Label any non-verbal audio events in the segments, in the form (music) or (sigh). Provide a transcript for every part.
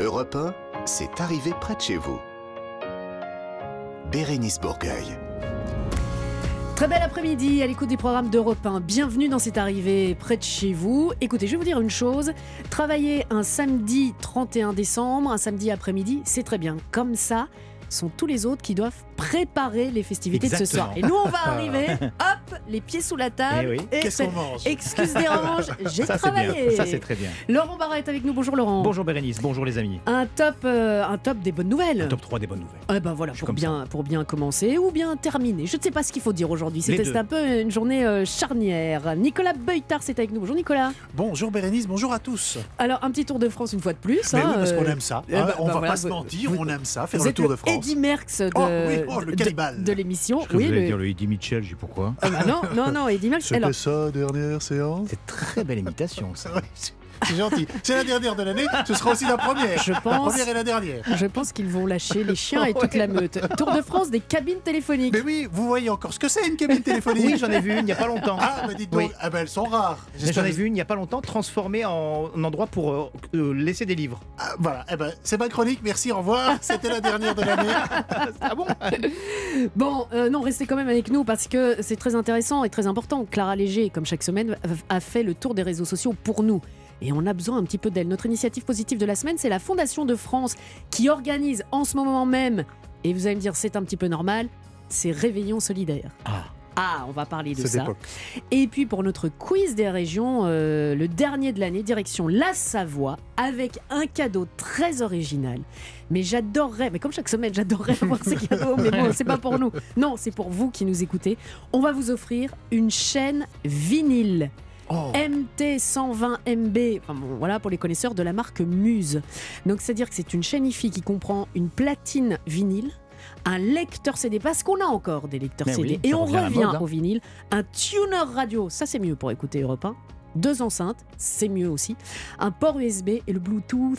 Europe 1, c'est arrivé près de chez vous. Bérénice Bourgueil. Très bel après-midi à l'écoute des programmes d'Europe 1. Bienvenue dans cette arrivée près de chez vous. Écoutez, je vais vous dire une chose. Travailler un samedi 31 décembre, un samedi après-midi, c'est très bien. Comme ça, sont tous les autres qui doivent préparer les festivités de ce soir. Et nous, on va (laughs) arriver, hop, les pieds sous la table. Eh oui. et Qu'est-ce qu'on mange? Excuse dérange, (laughs) j'ai Ça, c'est travaillé. bien. Ça, c'est très bien. Laurent Barra est avec nous. Bonjour Laurent. Bonjour Bérénice, bonjour les amis. Un top, euh, un top des bonnes nouvelles. Un top 3 des bonnes nouvelles. Eh ben voilà, pour bien, pour bien commencer ou bien terminer. Je ne sais pas ce qu'il faut dire aujourd'hui. C'était un peu une journée euh, charnière. Nicolas Beutard, c'est avec nous. Bonjour Nicolas. Bonjour Bérénice, bonjour à tous. Alors, un petit tour de France une fois de plus. Mais hein, oui, parce qu'on euh, aime ça. eh hein, ben, on bah va voilà, pas se mentir, vous- on aime ça, faire Vous le tour de France. Eddie Merckx de, Oh oui, oh, le de- cannibale. de l'émission. Je Oui, le- dire le Eddie Mitchell, je sais pourquoi. Ah bah non, non, non, Eddie Merckx. Alors, sa dernière séance C'est très belle imitation ça. (laughs) C'est gentil. C'est la dernière de l'année, ce sera aussi la première. Je La pense- première et la dernière. je pense qu'ils vont lâcher les chiens et toute la meute. Tour de France des cabines téléphoniques. Mais oui, vous voyez encore ce que c'est une cabine téléphonique Oui, j'en ai vu une il n'y a pas longtemps. Ah, bah dites donc, Oui. ah bah, elles sont rares. Mais J'en ai vu une il n'y a pas longtemps transformée en en endroit pour euh, euh, laisser des livres. Ah, voilà, eh ben, c'est ma chronique, merci, au revoir. C'était la dernière de l'année. (laughs) Ah bon Bon, euh, non, restez quand même avec nous parce que c'est très intéressant et très important. Clara Léger, comme chaque semaine, a fait le tour des réseaux sociaux pour nous. Et on a besoin un petit peu d'elle. Notre initiative positive de la semaine, c'est la Fondation de France qui organise en ce moment même, et vous allez me dire c'est un petit peu normal, c'est Réveillon solidaire. Ah. Ah, on va parler de ça. époque. Et puis pour notre quiz des régions, euh, le dernier de l'année, direction la Savoie, avec un cadeau très original. Mais j'adorerais, mais comme chaque semaine, j'adorerais (laughs) avoir ces cadeaux, mais bon, c'est pas pour nous. Non, c'est pour vous qui nous écoutez. On va vous offrir une chaîne vinyle. Oh. MT120MB, enfin bon, voilà pour les connaisseurs de la marque Muse. Donc c'est-à-dire que c'est une chaîne IFI qui comprend une platine vinyle, un lecteur CD, parce qu'on a encore des lecteurs Mais CD, oui, et on revient mode, hein. au vinyle, un tuner radio, ça c'est mieux pour écouter Europe 1, deux enceintes, c'est mieux aussi, un port USB et le Bluetooth.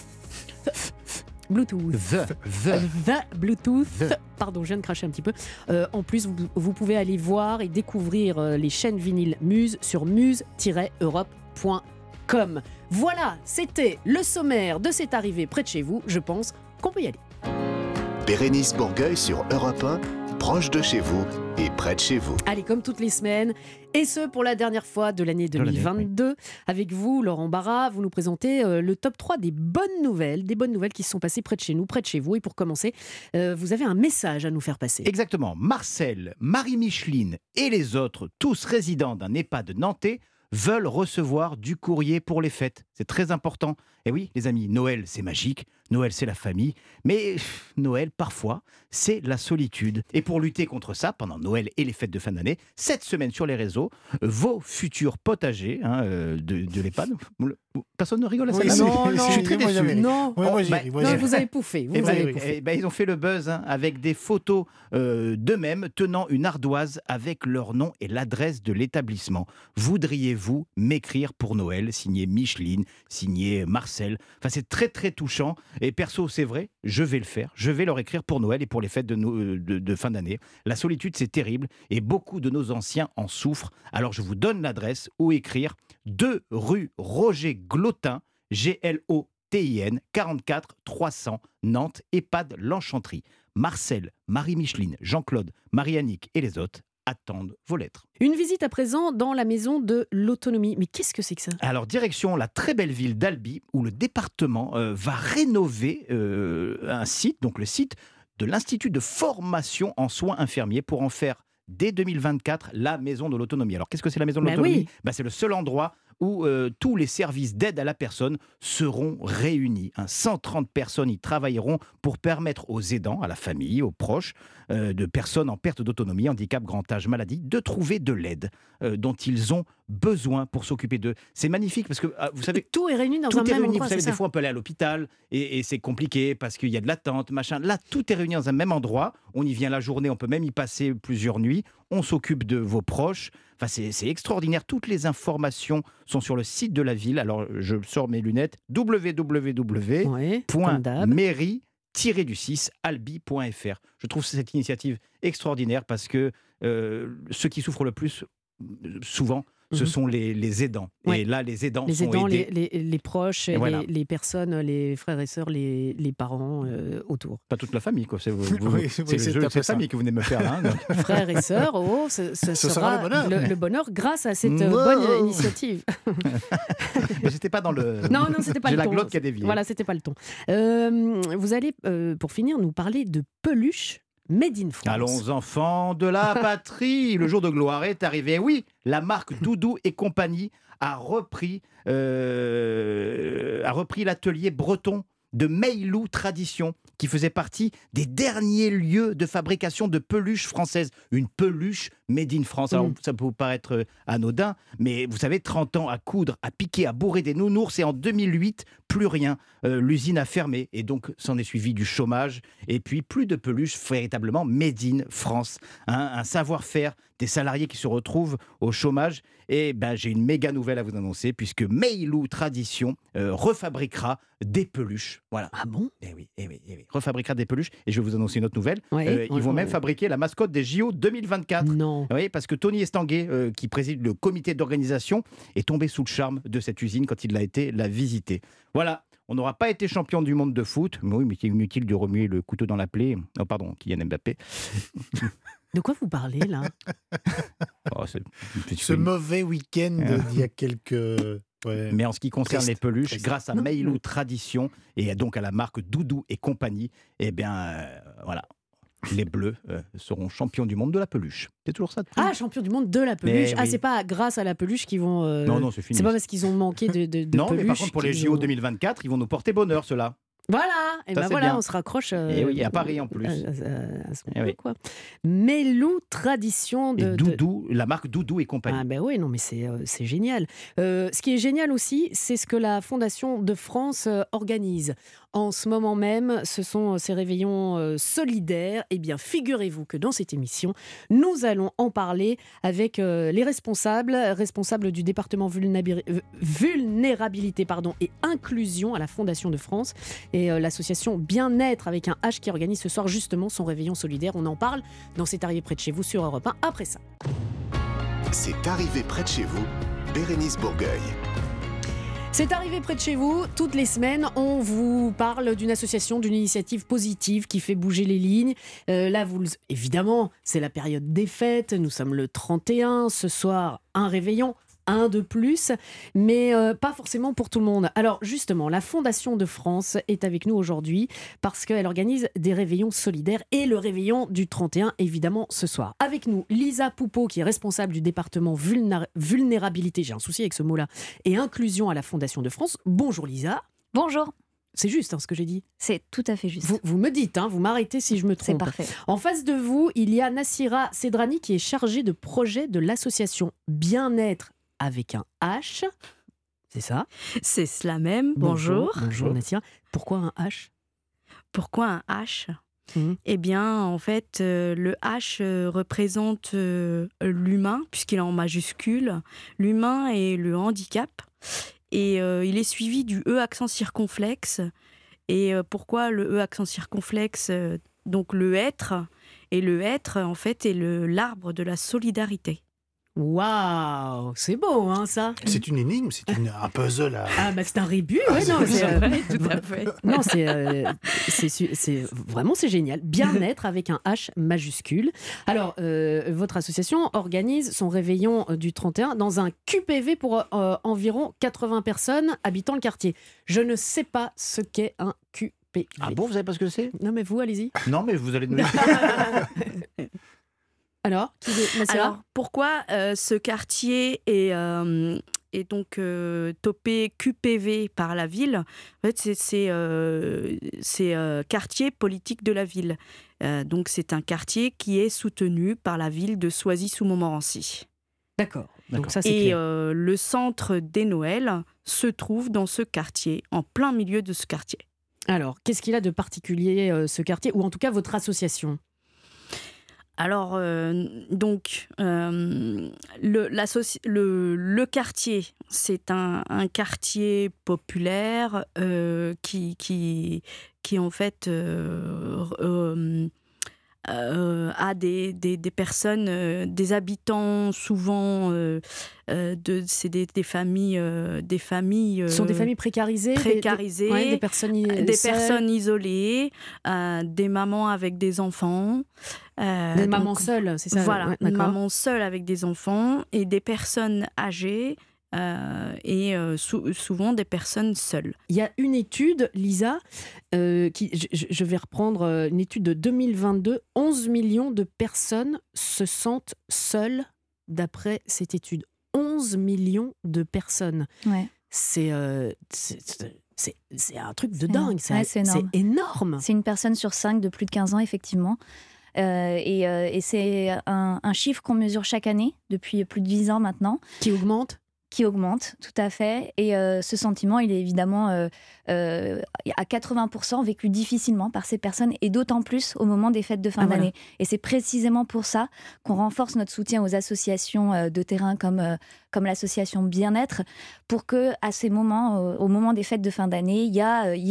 Bluetooth. The, Euh, the. The Bluetooth. The. Pardon, je viens de cracher un petit peu. Euh, en plus, vous, vous pouvez aller voir et découvrir euh, les chaînes vinyles Muse sur muse-europe.com. Voilà, c'était le sommaire de cette arrivée près de chez vous. Je pense qu'on peut y aller. Bérénice Bourgueil sur Europe 1, proche de chez vous et près de chez vous. Allez, comme toutes les semaines, et ce pour la dernière fois de l'année De l'année, 2022. Avec vous, Laurent Barra, vous nous présentez euh, le top 3 des bonnes nouvelles, des bonnes nouvelles qui se sont passées près de chez nous, près de chez vous. Et pour commencer, euh, vous avez un message à nous faire passer. Exactement. Marcel, Marie-Micheline et les autres, tous résidents d'un EHPAD nantais, veulent recevoir du courrier pour les fêtes. C'est très important. Et oui, les amis, Noël, c'est magique. Noël, c'est la famille. Mais pff, Noël, parfois, c'est la solitude. Et pour lutter contre ça, pendant Noël et les fêtes de fin d'année, cette semaine sur les réseaux, vos futurs potagers hein, euh, de, de l'EHPAD. Personne ne rigole à ça Oui, non, non, (laughs) je suis très déçu. Non, moi, bah, moi, non, vous avez pouffé. Vous Eh ben avez oui, pouffé. eh ben, ils ont fait le buzz hein, avec des photos euh, d'eux-mêmes tenant une ardoise avec leur nom et l'adresse de l'établissement. Voudriez-vous m'écrire pour Noël Signé Micheline, signé Marcel. Enfin, c'est très très touchant. Et perso, c'est vrai, je vais le faire. Je vais leur écrire pour Noël et pour les fêtes de, fin d'année. La solitude, c'est terrible et beaucoup de nos anciens en souffrent. Alors, je vous donne l'adresse où écrire 2 rue Roger Glotin, G-L-O-T-I-N, 44 300, Nantes, EHPAD L'Enchanterie. Marcel, Marie-Micheline, Jean-Claude, Marie-Annick et les autres attendent vos lettres. Une visite à présent dans la maison de l'autonomie. Mais qu'est-ce que c'est que ça? Alors, direction la très belle ville d'Albi, où le département euh, va rénover euh, un site, donc le site de l'Institut de formation en soins infirmiers, pour en faire dès 2024 la maison de l'autonomie. Alors, qu'est-ce que c'est la maison de Bah l'autonomie? oui. Bah, C'est le seul endroit où euh, tous les services d'aide à la personne seront réunis. Hein, 130 personnes y travailleront pour permettre aux aidants, à la famille, aux proches euh, de personnes en perte d'autonomie, handicap, grand âge, maladie, de trouver de l'aide euh, dont ils ont besoin pour s'occuper d'eux. C'est magnifique parce que, ah, vous savez, Tout est réuni dans tout un est même réuni. endroit. Vous savez, des fois, on peut aller à l'hôpital et, et c'est compliqué parce qu'il y a de l'attente, machin. Là, tout est réuni dans un même endroit. On y vient la journée, on peut même y passer plusieurs nuits. On s'occupe de vos proches. Enfin, c'est extraordinaire. Toutes les informations sont sur le site de la ville. Alors, je sors mes lunettes. www Ouais, point comme d'hab. mairie du 6 albi.fr. Je trouve cette initiative extraordinaire parce que euh, ceux qui souffrent le plus, euh, souvent, ce Mhm. sont les, les aidants. Ouais. Et là, les aidants Les sont aidants, les, aidés. les- les proches, les, voilà. les personnes, les frères et sœurs, les, les parents euh, autour. Pas toute la famille, quoi. C'est vous- (laughs) vous- Oui, c'est oui, famille que vous venez me faire là. hein. (laughs) Frères et sœurs, oh, ce, ce Ce sera, sera le bonheur. le, le bonheur grâce à cette euh, Wow. bonne initiative. (laughs) Mais j'étais pas dans le. Non, non, c'était pas J'ai le la ton. glotte qui a dévié. Voilà, c'était pas le ton. Euh, vous allez, euh, pour finir, nous parler de peluche made in France. Allons enfants de la (laughs) patrie, le jour de gloire est arrivé. Oui, la marque Doudou et compagnie a repris, euh, a repris l'atelier breton de Meilou Tradition, qui faisait partie des derniers lieux de fabrication de peluches françaises. Une peluche made in France. Alors, Mm. ça peut vous paraître euh, anodin, mais vous savez, 30 ans à coudre, à piquer, à bourrer des nounours, et en 2008, plus rien. Euh, L'usine a fermé, et donc s'en est suivi du chômage, et puis plus de peluches véritablement made in France. Hein, un savoir-faire, des salariés qui se retrouvent au chômage. Et ben, j'ai une méga nouvelle à vous annoncer, puisque Meilou Tradition euh, refabriquera des peluches. Voilà. Ah bon? Eh oui, eh oui, eh oui. Refabriquera des peluches. Et je vais vous annoncer une autre nouvelle. Ouais, Euh, ils vont même fabriquer la mascotte des JO 2024. Non. Oui, parce que Tony Estanguet, euh, qui préside le comité d'organisation, est tombé sous le charme de cette usine quand il a été la visiter. Voilà, on n'aura pas été champion du monde de foot, mais oui, mais c'est inutile de remuer le couteau dans la plaie. Oh, pardon, Kylian Mbappé. (laughs) De quoi vous parlez là? (laughs) Oh, c'est- c'est- Ce mauvais week-end d'il y a quelques. ouais. Mais en ce qui concerne Triste, les peluches, triste. grâce à Non. Meilou Tradition et donc à la marque Doudou et compagnie, eh bien, euh, voilà, les Bleus euh, seront champions du monde de la peluche. C'est toujours ça Ah, champion du monde de la peluche. Mais Ah, oui. c'est pas grâce à la peluche qu'ils vont. euh, Non, non, c'est fini. C'est pas parce qu'ils ont manqué de, de, de Non, mais par peluche contre, pour les JO ont- 2024, ils vont nous porter bonheur, ceux-là. Voilà, et Ça, ben voilà, bien. on se raccroche. euh, Et oui, et à Paris, en plus. à- à- à ce Eh oui. quoi. Mélou tradition Et de. de- Doudou, la marque Doudou et compagnie. Ah ben oui, non mais c'est c'est génial. Euh, ce qui est génial aussi, c'est ce que la Fondation de France organise. En ce moment même, ce sont euh, ces réveillons euh, solidaires. Eh bien, figurez-vous que dans cette émission, nous allons en parler avec euh, les responsables, responsables du département vulnérabi- vulnérabilité et inclusion à la Fondation de France et l'association Bien-être avec un H qui organise ce soir justement son réveillon solidaire. On en parle dans C'est arrivé près de chez vous sur Europe 1 après ça. C'est arrivé près de chez vous, Bérénice Bourgueil. C'est arrivé près de chez vous. Toutes les semaines, on vous parle d'une association, d'une initiative positive qui fait bouger les lignes. Euh, là, vous, évidemment, c'est la période des fêtes. Nous sommes le 31. Ce soir, un réveillon. Un de plus, mais euh, pas forcément pour tout le monde. Alors justement, la Fondation de France est avec nous aujourd'hui parce qu'elle organise des réveillons solidaires et le réveillon du 31, évidemment, ce soir. Avec nous, Lisa Poupeau, qui est responsable du département vulnéra- vulnérabilité, j'ai un souci avec ce mot-là, et inclusion à la Fondation de France. Bonjour Lisa. Bonjour, C'est juste hein, ce que j'ai dit. c'est tout à fait juste. Vous, vous me dites, hein, vous m'arrêtez si je me C'est trompe. parfait. En face de vous, il y a Nassira Sedrani qui est chargée de projet de l'association Bien-être avec un H. C'est ça C'est cela même. Bonjour. Bonjour Nassira. Pourquoi un H? Pourquoi un H? Mhm. Eh bien, en fait, euh, le H euh, représente euh, l'humain, puisqu'il est en majuscule, l'humain et le handicap. Et euh, il est suivi du E accent circonflexe. Et pourquoi le E accent circonflexe Donc le être? Et le être, en fait, est l'arbre de la solidarité. Waouh C'est beau, hein, ça C'est une énigme, c'est un puzzle à. Ah, bah c'est un rébut, ouais, non, c'est, euh, (laughs) tout à fait. Non, c'est, euh, c'est, su- c'est vraiment c'est génial. Bien-être avec un H majuscule. Alors, euh, votre association organise son réveillon euh, du 31 dans un QPV pour euh, environ 80 personnes habitant le quartier. Je ne sais pas ce qu'est un QPV. Ah bon, vous savez pas ce que c'est? Non, mais vous, allez-y. Non, mais vous allez nous (laughs) Alors, qui Alors, pourquoi euh, ce quartier est, euh, est donc euh, topé QPV par la ville? En fait, c'est- euh, euh, quartier politique de la ville. Euh, donc, c'est un quartier qui est soutenu par la ville de Soisy-sous-Montmorency. D'accord. Donc ça, Et euh, le centre des Noëls se trouve dans ce quartier, en plein milieu de ce quartier. Alors, qu'est-ce qu'il a de particulier, euh, ce quartier, ou en tout cas votre association? Alors, euh, donc, euh, le, le, quartier, c'est un, quartier populaire euh, qui, en fait, euh, à des, des, des personnes, euh, des habitants souvent, euh, de, c'est des, des familles, des familles. Ce sont des familles précarisées, des- précarisées, ouais, des personnes, i- des seules, personnes isolées, des mamans avec des enfants. des mamans seules, c'est ça. Voilà, ouais, une d'accord. maman seule avec des enfants et des personnes âgées euh, et euh, sou- souvent des personnes seules. Il y a une étude, Lisa, euh, qui, je, vais reprendre une étude de 2022. 11 millions de personnes se sentent seules d'après cette étude. 11 millions de personnes. Ouais. C'est euh, c'est- un truc de dingue. ça. ouais, c'est énorme. énorme. C'est une personne sur cinq de plus de 15 ans, effectivement. Euh, et euh, et c'est un, un chiffre qu'on mesure chaque année depuis plus de 10 ans maintenant, Qui augmente? Qui augmente tout à fait. Et euh, ce sentiment, il est évidemment euh, euh, à 80% vécu difficilement par ces personnes, et d'autant plus au moment des fêtes de fin Ah, voilà. d'année. Et c'est précisément pour ça qu'on renforce notre soutien aux associations de terrain comme, comme l'association Bien-être, pour que à ces moments, au moment des fêtes de fin d'année, il y,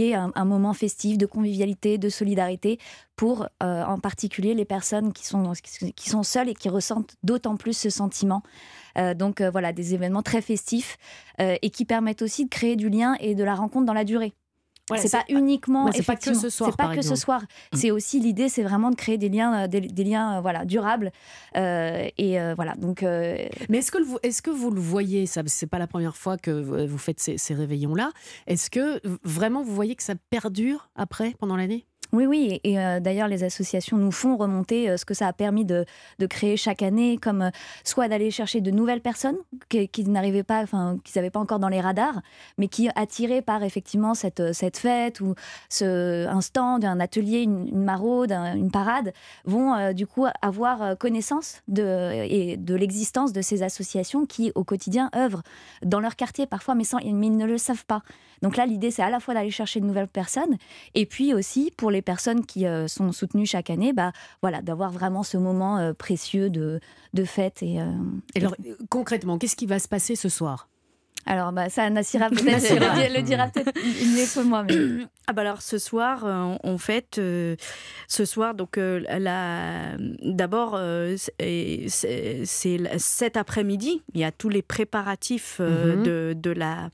ait un, un moment festif de convivialité, de solidarité pour en particulier les personnes qui sont, qui sont seules et qui ressentent d'autant plus ce sentiment. Euh, donc euh, voilà, des événements très festifs euh, et qui permettent aussi de créer du lien et de la rencontre dans la durée. Voilà, c'est pas uniquement ouais, c'est pas que ce soir, C'est pas que ce soir. C'est aussi l'idée, c'est vraiment de créer des liens, des, des liens voilà durables. Euh, et euh, voilà, donc euh, Mais est-ce que, vous- est-ce que vous le voyez ça C'est pas la première fois que vous faites ces, ces réveillons-là. Est-ce que vraiment vous voyez que ça perdure après, pendant l'année? Oui, oui, et, euh, d'ailleurs les associations nous font remonter euh, ce que ça a permis de, créer chaque année, comme euh, soit d'aller chercher de nouvelles personnes qui, n'arrivaient pas, enfin, qui n'avaient pas encore dans les radars, mais qui attirés par effectivement cette, cette fête ou ce, un stand, un atelier, une, maraude, un- une parade, vont du coup avoir connaissance de, et de l'existence de ces associations qui au quotidien œuvrent dans leur quartier parfois, mais ils ne le savent pas. Donc là, l'idée, c'est à la fois d'aller chercher de nouvelles personnes, et puis aussi pour les personnes qui euh, sont soutenues chaque année, bah, voilà, d'avoir vraiment ce moment euh, précieux de, de fête. Et, euh, Et alors, concrètement, qu'est-ce qui va se passer ce soir? Alors, bah, ça, Nassira (laughs) peut-être le, di- le dira peut-être mieux que moi. Mais... (coughs) Ah bah alors ce soir, euh, on fête euh, ce soir donc euh, la d'abord euh, c'est- c'est c'est la- cet après-midi, il y a tous les préparatifs euh, Mhm. de, de la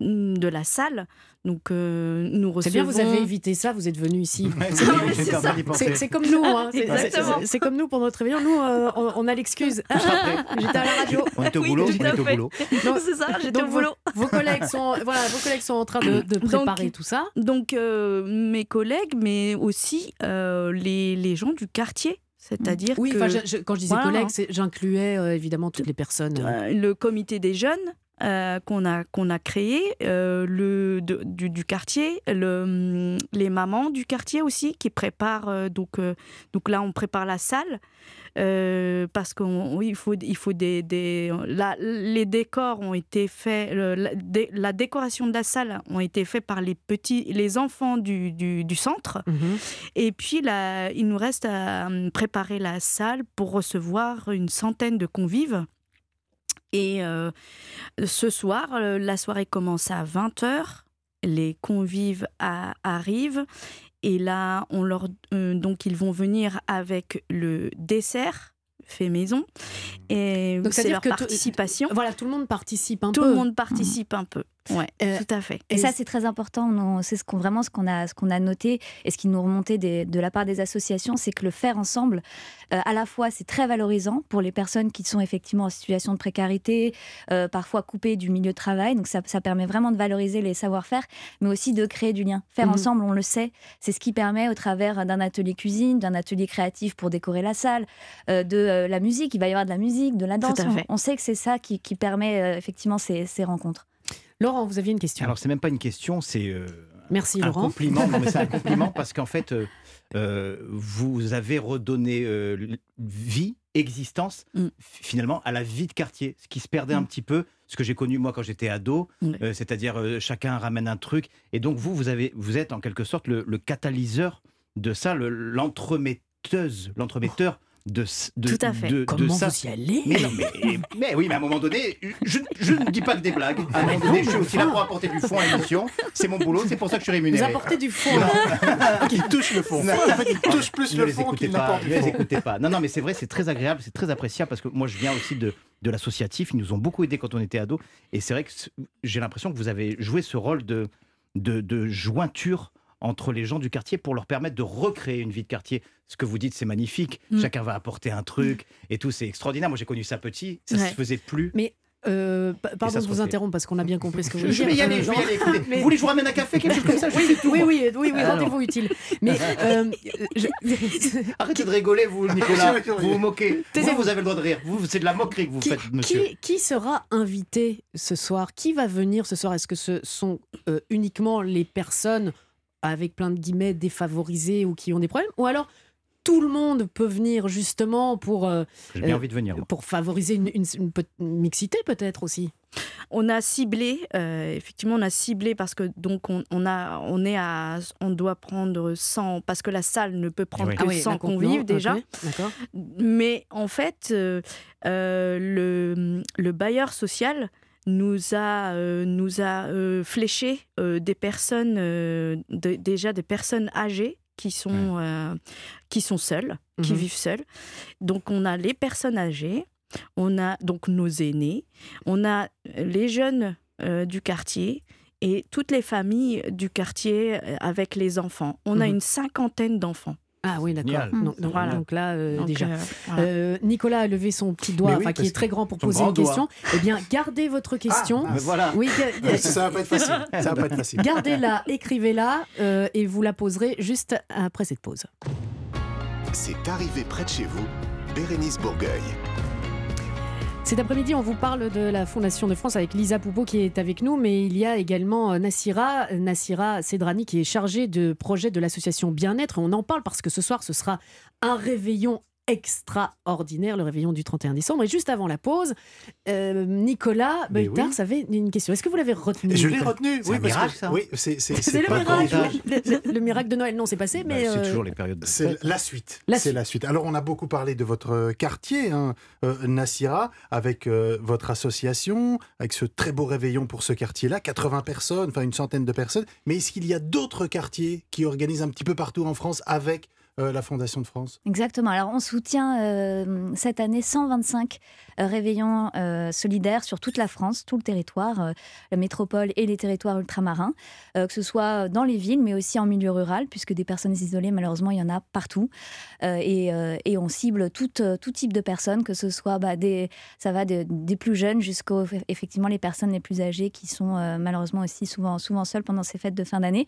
de la salle. Donc euh, nous C'est recevons bien, vous avez évité ça, vous êtes venu ici. C'est- (laughs) c'est- c'est j'étais. C'est- c'est comme nous, hein. c'est c'est- c'est comme nous pour notre réveillon. Nous, euh, on, on a l'excuse. (laughs) (laughs) J'étais à la radio. On était au Oui, boulot, était au boulot. C'est ça, j'étais au vos- boulot. Vos collègues sont, voilà, vos collègues sont en train de, de Donc- préparer tout ça. Donc euh, mes collègues, mais aussi euh, les, les gens du quartier, c'est-à-dire Oui, que enfin, je- je- quand je disais Voilà. collègues, c'est- j'incluais euh, évidemment toutes les personnes. Euh, le comité des jeunes euh, qu'on a, qu'on a créé, euh, le, de- du, du quartier, le, hum, les mamans du quartier aussi qui préparent. euh, donc, donc là, on prépare la salle. parce qu'il faut, il faut des, des la- les décors ont été faits, la, dé- la décoration de la salle ont été faits par les petits, les enfants du, du, du centre. mhm. Et puis, là, il nous reste à hum, préparer la salle pour recevoir une centaine de convives. Et euh, ce soir, euh, la soirée commence à 20h. Les convives a- arrivent. Et là, on leur, euh, donc, ils vont venir avec le dessert fait maison. Et c'est c'est-à-dire leur que tout- participation. Voilà, tout le monde participe un Tout peu. le monde participe un peu. Ouais, Euh, tout à fait. Et ça, c'est très important. C'est ce qu'on vraiment ce qu'on a, ce qu'on a noté et ce qui nous remontait des- de la part des associations, c'est que le faire ensemble, euh, à la fois, c'est très valorisant pour les personnes qui sont effectivement en situation de précarité, euh, parfois coupées du milieu de travail. Donc ça, ça permet vraiment de valoriser les savoir-faire, mais aussi de créer du lien. Faire Mhm. ensemble, on le sait, c'est ce qui permet, au travers d'un atelier cuisine, d'un atelier créatif pour décorer la salle, de la musique. Il va y avoir de la musique, de la danse. On- sait que c'est ça qui, qui permet effectivement ces, ces rencontres. Laurent, vous aviez une question. Alors, c'est même pas une question, c'est euh, Merci un Laurent. compliment. Non, mais c'est un (laughs) compliment parce qu'en fait, euh, euh, vous avez redonné euh, vie, existence, Mm. finalement, à la vie de quartier, ce qui se perdait un Mm. petit peu, ce que j'ai connu moi quand j'étais ado, Mm. c'est-à-dire chacun ramène un truc. Et donc, vous, vous, avez, vous êtes en quelque sorte le, le catalyseur de ça, le- l'entremetteuse, l'entremetteur de, de, Tout à fait. de, de Comment ça. vous y allez Mais non, mais, mais oui, mais à un moment donné, je, je ne dis pas que des blagues. À un moment donné, je suis aussi là pour apporter du fond à l'émission. C'est mon boulot, c'est pour ça que je suis Vous rémunéré. apportez du fond. là. (laughs) Qui touche le fond. Non. En fait, il touche plus ne le les fond écoutez qu'il pas, n'apporte ne les écoutez pas. Non, non, mais c'est vrai, c'est très agréable, c'est très appréciable parce que moi, je viens aussi de, de l'associatif. Ils nous ont beaucoup aidés quand on était ados. Et c'est vrai que j'ai l'impression que vous avez joué ce rôle de, de, de jointure entre les gens du quartier pour leur permettre de recréer une vie de quartier. Ce que vous dites, c'est magnifique. Mm. Chacun va apporter un truc et tout, c'est extraordinaire. Moi, j'ai connu ça petit, ça Ouais. se faisait plus. Euh, pa- pardon de se vous refait. interrompre parce qu'on a bien compris ce que vous Je, je vais y dire. aller, je vais y aller. Écoutez, Mais- Vous voulez que je vous ramène un café, quelque chose comme ça? Je Oui, tout, oui, oui, oui, oui, rendez-vous utile. Mais (laughs) euh, je- (laughs) Arrêtez de rigoler, vous, Nicolas. Oui, oui. vous vous moquez. Vous, vous avez le droit de rire. Vous, c'est de la moquerie que vous qui, faites, monsieur. qui- qui sera invité ce soir? Qui va venir ce soir? Est-ce que ce sont euh, uniquement les personnes avec plein de guillemets défavorisées ou qui ont des problèmes Ou alors tout le monde peut venir justement pour, euh, J'ai bien euh, envie de venir. pour favoriser une, une- une pe- une mixité peut-être aussi On a ciblé, euh, effectivement, on a ciblé parce que donc on, on a, on est à, on doit prendre 100 parce que la salle ne peut prendre oui. que Ah oui, 100 la contenant, convives déjà. D'accord. Mais en fait, euh, euh, le, le bailleur social nous a, euh, nous a euh, fléché euh, des personnes, de- déjà des personnes âgées qui sont, qui sont seules, qui Mhm. vivent seules. Donc on a les personnes âgées, on a donc nos aînés, on a les jeunes du quartier et toutes les familles du quartier avec les enfants. On a Mhm. une cinquantaine d'enfants. Ah oui, d'accord. Génial. Donc, donc- Voilà. donc là, euh, Donc, déjà. euh, voilà. Euh, Nicolas a levé son petit doigt, oui, qui est très grand pour poser grand une doigt. question. Eh bien, gardez votre question. Mais voilà. Oui, ga- Ça va pas être facile. (laughs) Ça va pas être facile. Gardez-la, écrivez-la euh, et vous la poserez juste après cette pause. C'est arrivé près de chez vous, Bérénice Bourgueil. Cet après-midi, on vous parle de la Fondation de France avec Lisa Poupeau qui est avec nous, mais il y a également euh, Nassira, Nassira Sedrani qui est chargée de projet de l'association Bien-être. On en parle parce que ce soir, ce sera un réveillon extraordinaire, le réveillon du 31 décembre. Et juste avant la pause, euh, Nicolas Mais oui. avait une question. Est-ce que vous l'avez retenu Je l'ai retenu. C'est Oui, un parce miracle, que ça. oui, c'est c'est C'est c'est le miracle, (laughs) le, le- le miracle de Noël. Non, c'est passé, mais Bah, c'est euh, toujours les périodes de C'est la suite. La C'est la suite. Alors, on a beaucoup parlé de votre quartier, hein, euh, Nassira, avec euh, votre association, avec ce très beau réveillon pour ce quartier-là, 80 personnes, enfin une centaine de personnes. Mais est-ce qu'il y a d'autres quartiers qui organisent un petit peu partout en France avec euh, la Fondation de France Exactement. Alors, on soutient euh, cette année 125 euh, réveillons solidaires sur toute la France, tout le territoire, la métropole et les territoires ultramarins, que ce soit dans les villes, mais aussi en milieu rural, puisque des personnes isolées, malheureusement, il y en a partout. Et, on cible tout, type de personnes, que ce soit bah, des, ça va de- des plus jeunes jusqu'aux effectivement les personnes les plus âgées qui sont malheureusement aussi souvent, seules pendant ces fêtes de fin d'année.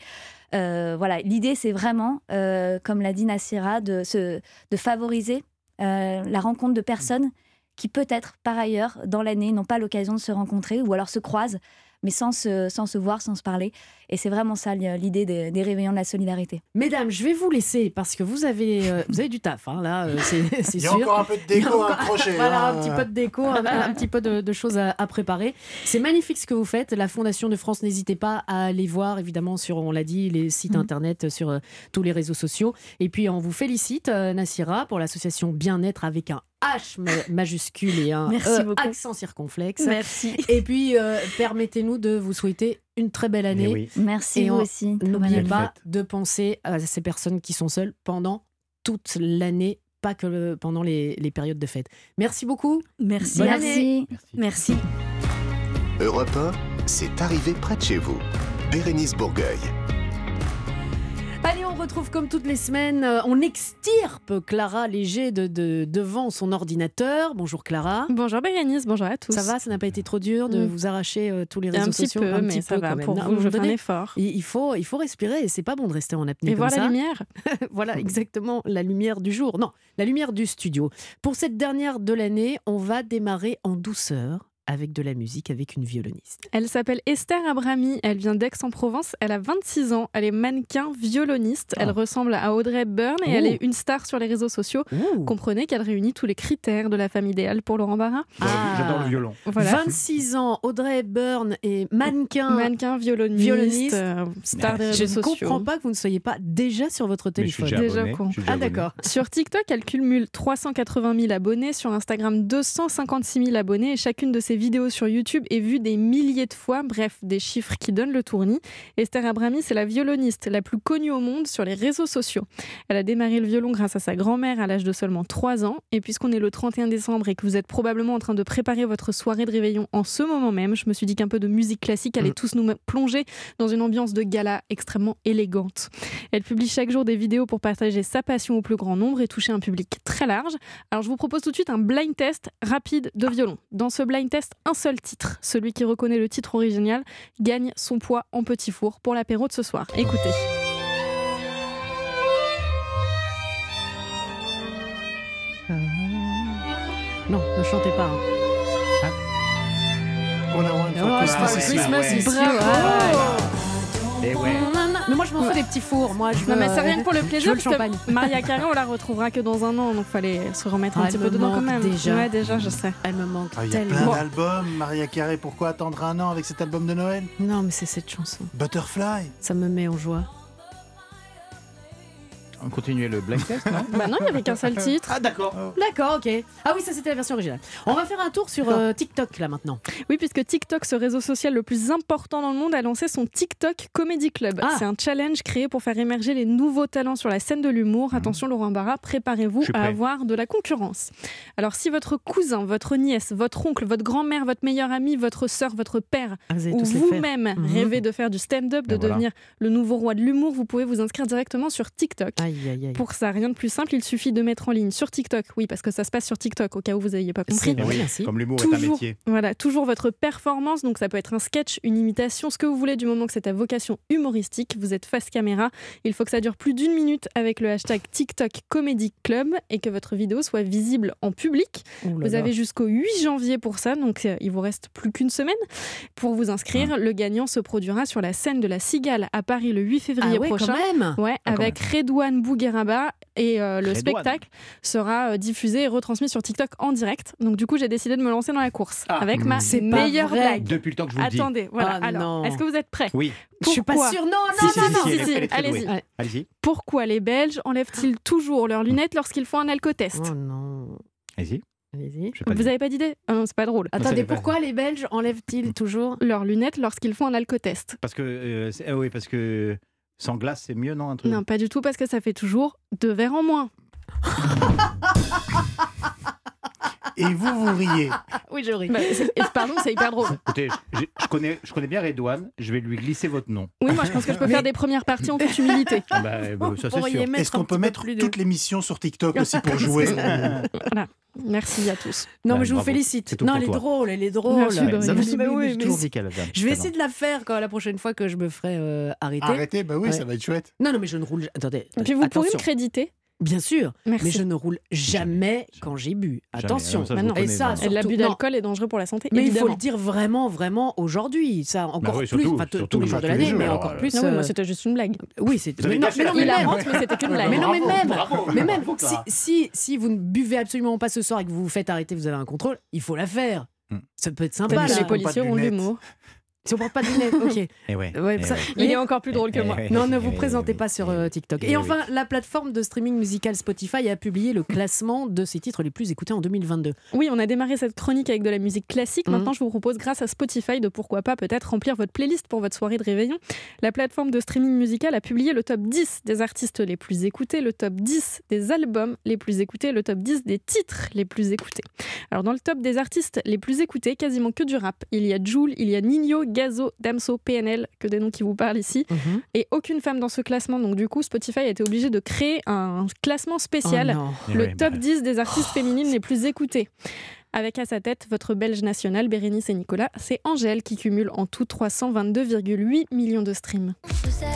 Voilà, l'idée c'est vraiment, comme l'a dit De, de favoriser euh, la rencontre de personnes qui peut-être par ailleurs dans l'année n'ont pas l'occasion de se rencontrer ou alors se croisent, mais sans se, sans se voir, sans se parler. Et c'est vraiment ça l'idée des, des réveillons de la solidarité. mesdames, je vais vous laisser parce que vous avez, euh, vous avez du taf, hein, là, euh, c'est (laughs) c'est Il y a sûr. encore un peu de Il y a déco encore- à accrocher. (laughs) Voilà, hein. un petit peu de déco, un, un petit peu de, de choses à, à préparer. C'est magnifique ce que vous faites. La Fondation de France, n'hésitez pas à aller voir, évidemment, sur, on l'a dit, les sites Mhm. internet, euh, sur euh, tous les réseaux sociaux. Et puis, on vous félicite, euh, Nassira, pour l'association Bien-être avec un H ma- majuscule et un (laughs) Merci E accent circonflexe. Merci. (laughs) Et puis, euh, permettez-nous de vous souhaiter une très belle année. oui. Merci Et vous on- aussi. N'oubliez année. pas fête. de penser à ces personnes qui sont seules pendant toute l'année, pas que le- pendant les, les périodes de fête. Merci beaucoup. Merci. Bonne Merci. Merci. Merci. Europe 1, c'est arrivé près de chez vous. Bérénice Bourgueil. Retrouve comme toutes les semaines, euh, on extirpe Clara Léger de, de- devant son ordinateur. Bonjour Clara. Bonjour Bérénice, bonjour à tous. Ça va, ça n'a pas été trop dur de Mm. vous arracher euh, tous les réseaux Un petit peu, mais ça peu va. quand même. Pour vous, je fais un effort. il il faut, il faut respirer et c'est pas bon de rester en apnée Et comme voir ça. la lumière. (laughs) voilà exactement la lumière du jour. Non, la lumière du studio. Pour cette dernière de l'année, on va démarrer en douceur avec de la musique avec une violoniste. Elle s'appelle Esther Abrami, elle vient d'Aix-en-Provence, elle a 26 ans, elle est mannequin violoniste, elle Ah. ressemble à Audrey Hepburn et Oh. elle est une star sur les réseaux sociaux. Ouh. Comprenez qu'elle réunit tous les critères de la femme idéale pour Laurent Barra. Ah. J'adore le violon. Voilà. 26 ans, Audrey Hepburn est mannequin. Mannequin, violoniste, Violoniste. euh, star des Je réseaux ne sociaux. comprends pas que vous ne soyez pas déjà sur votre Mais je suis téléphone. déjà Déjà abonné, con. je suis déjà Ah d'accord. Sur TikTok, elle cumule 380 000 abonnés, sur Instagram 256 000 abonnés et chacune de ses vidéos sur YouTube est vue des milliers de fois, bref, des chiffres qui donnent le tournis. Esther Abrami, c'est la violoniste la plus connue au monde sur les réseaux sociaux. Elle a démarré le violon grâce à sa grand-mère à l'âge de seulement 3 ans et puisqu'on est le 31 décembre et que vous êtes probablement en train de préparer votre soirée de réveillon en ce moment même, je me suis dit qu'un peu de musique classique allait Mm. tous nous plonger dans une ambiance de gala extrêmement élégante. Elle publie chaque jour des vidéos pour partager sa passion au plus grand nombre et toucher un public très large. Alors je vous propose tout de suite un blind test rapide de violon. Dans ce blind test, un seul titre. Celui qui reconnaît le titre original gagne son poids en petit four pour l'apéro de ce soir. Écoutez. Non, ne chantez pas. hein. All I want for Christmas c'est is Christmas you. is Bravo. Et ouais. Mais moi je m'en fous des petits fours. Moi je veux, Non mais c'est euh, rien que pour le plaisir veux le parce que. Maria Carré on la retrouvera que dans un an donc fallait se remettre un Ah, petit peu dedans quand manque même. déjà. Ouais déjà je sais. Elle me manque Ah, Il y a tellement. plein d'albums, Maria Carré. Pourquoi attendre un an avec cet album de Noël? Non mais c'est cette chanson. Butterfly. Ça me met en joie. On continue le blind test, non (laughs) Bah non il y avait qu'un seul titre. Ah d'accord. D'accord, ok. Ah oui, ça c'était la version originale. On va faire un tour sur euh, TikTok là maintenant. Oui, puisque TikTok, ce réseau social le plus important dans le monde, a lancé son TikTok Comedy Club. Ah. C'est un challenge créé pour faire émerger les nouveaux talents sur la scène de l'humour. Attention, Laurent Barra, préparez-vous à avoir de la concurrence. Alors, si votre cousin, votre nièce, votre oncle, votre grand-mère, votre meilleur ami, votre sœur, votre père Ah, vous ou vous-même Mhm. rêvez de faire du stand-up, de Ben voilà. devenir le nouveau roi de l'humour, vous pouvez vous inscrire directement sur TikTok. Aïe aïe aïe. Pour ça, rien de plus simple, il suffit de mettre en ligne sur TikTok, oui, parce que ça se passe sur TikTok, au cas où vous n'ayez pas compris. Oui, merci. Comme l'humour est un Toujours. métier. Voilà, toujours votre performance. Donc, ça peut être un sketch, une imitation, ce que vous voulez du moment que c'est à vocation humoristique. Vous êtes face caméra. Il faut que ça dure plus d'une minute avec le hashtag TikTok Comedy Club et que votre vidéo soit visible en public. Là Vous là. avez jusqu'au 8 janvier pour ça, donc euh, il vous reste plus qu'une semaine pour vous inscrire. Le gagnant se produira sur la scène de la Cigale à Paris le 8 ah février ouais, prochain. quand même. Ouais, Ah, quand avec Redouane Bougueraba et euh, le Redouane. spectacle sera euh, diffusé et retransmis sur TikTok en direct. Donc du coup, j'ai décidé de me lancer dans la course Ah. avec ma meilleure blague. Depuis le temps que je vous le dis. Attendez, voilà. Ah, Alors, est-ce que vous êtes prêts? Oui. Je suis pas Pourquoi sûre. Non, non, Si, non, si, non. si, si, allez-y. Ouais. Allez-y. Pourquoi les Belges enlèvent-ils toujours leurs lunettes lorsqu'ils font un alcotest? Oh non. Allez-y. Pas Vous dire. avez pas d'idée? Ah non, c'est pas drôle. Attendez, pas. pourquoi les Belges enlèvent-ils toujours? Leurs lunettes lorsqu'ils font un alcotest. Parce que euh, ah oui, parce que sans glace c'est mieux, non un truc. Non, pas du tout, parce que ça fait toujours deux verres en moins. (laughs) Et vous, vous riez. (laughs) Oui, je ris. Bah, pardon, c'est hyper drôle. Écoutez, je, je connais, je connais bien Redouane. Je vais lui glisser votre nom. Oui, moi je pense que je peux Mais- faire des premières parties en toute humilité. Ah bah, bah, ça c'est sûr. Est-ce qu'on peut mettre de- toute l'émission sur TikTok aussi pour (laughs) jouer Merci à tous. Non, mais je vous félicite. Non, elle est toi. drôle, elle est drôle. Merci. Ça me- oui, un Je vais essayer de la faire quand la prochaine fois que je me ferai euh, arrêter. Arrêtez, bah oui, Ouais. ça va être chouette. Non, non, mais je ne roule. Attendez. Et puis vous pourriez attention. me créditer. Bien sûr, Merci. mais je ne roule jamais quand j'ai bu. Jamais. Attention. Ça, Et ça, Et l'abus non. d'alcool est dangereux pour la santé. Mais il faut le dire vraiment, vraiment aujourd'hui. Ça, encore Bah oui, plus. surtout, enfin, surtout tous les jours de l'année, jours, mais encore euh, plus. Ah oui, moi euh, c'était juste une blague. Oui, avez Mais non, mais non, même- honte, mais c'était qu'une blague. Mais non, mais même, bravo, mais même si, si, si vous ne buvez absolument pas ce soir et que vous vous faites arrêter, vous avez un contrôle, il faut la faire. Hmm. Ça peut être sympa. là. les policiers ont l'humour. Si on porte pas de lunettes, ok. (laughs) Eh ouais. Ouais, eh ça- ouais. Il est encore plus drôle que Eh moi. Non, ne vous présentez pas sur euh. TikTok. Et oui. enfin, la plateforme de streaming musical Spotify a publié le classement de ses titres les plus écoutés en 2022. Oui, on a démarré cette chronique avec de la musique classique. Mhm. Maintenant, je vous propose, grâce à Spotify, de pourquoi pas peut-être remplir votre playlist pour votre soirée de réveillon. La plateforme de streaming musical a publié le top 10 des artistes les plus écoutés, le top 10 des albums les plus écoutés, le top 10 des titres les plus écoutés. Alors, dans le top des artistes les plus écoutés, quasiment que du rap. Il y a Joule, il y a Nino, Gazo, Damso, PNL, que des noms qui vous parlent ici. Et aucune femme dans ce classement. Donc, du coup, Spotify a été obligé de créer un classement spécial Oh le top bah, 10 des artistes féminines les plus écoutées. Avec à sa tête votre belge national, Bérénice et Nicolas, c'est Angèle qui cumule en tout 322,8 millions de streams. Ça,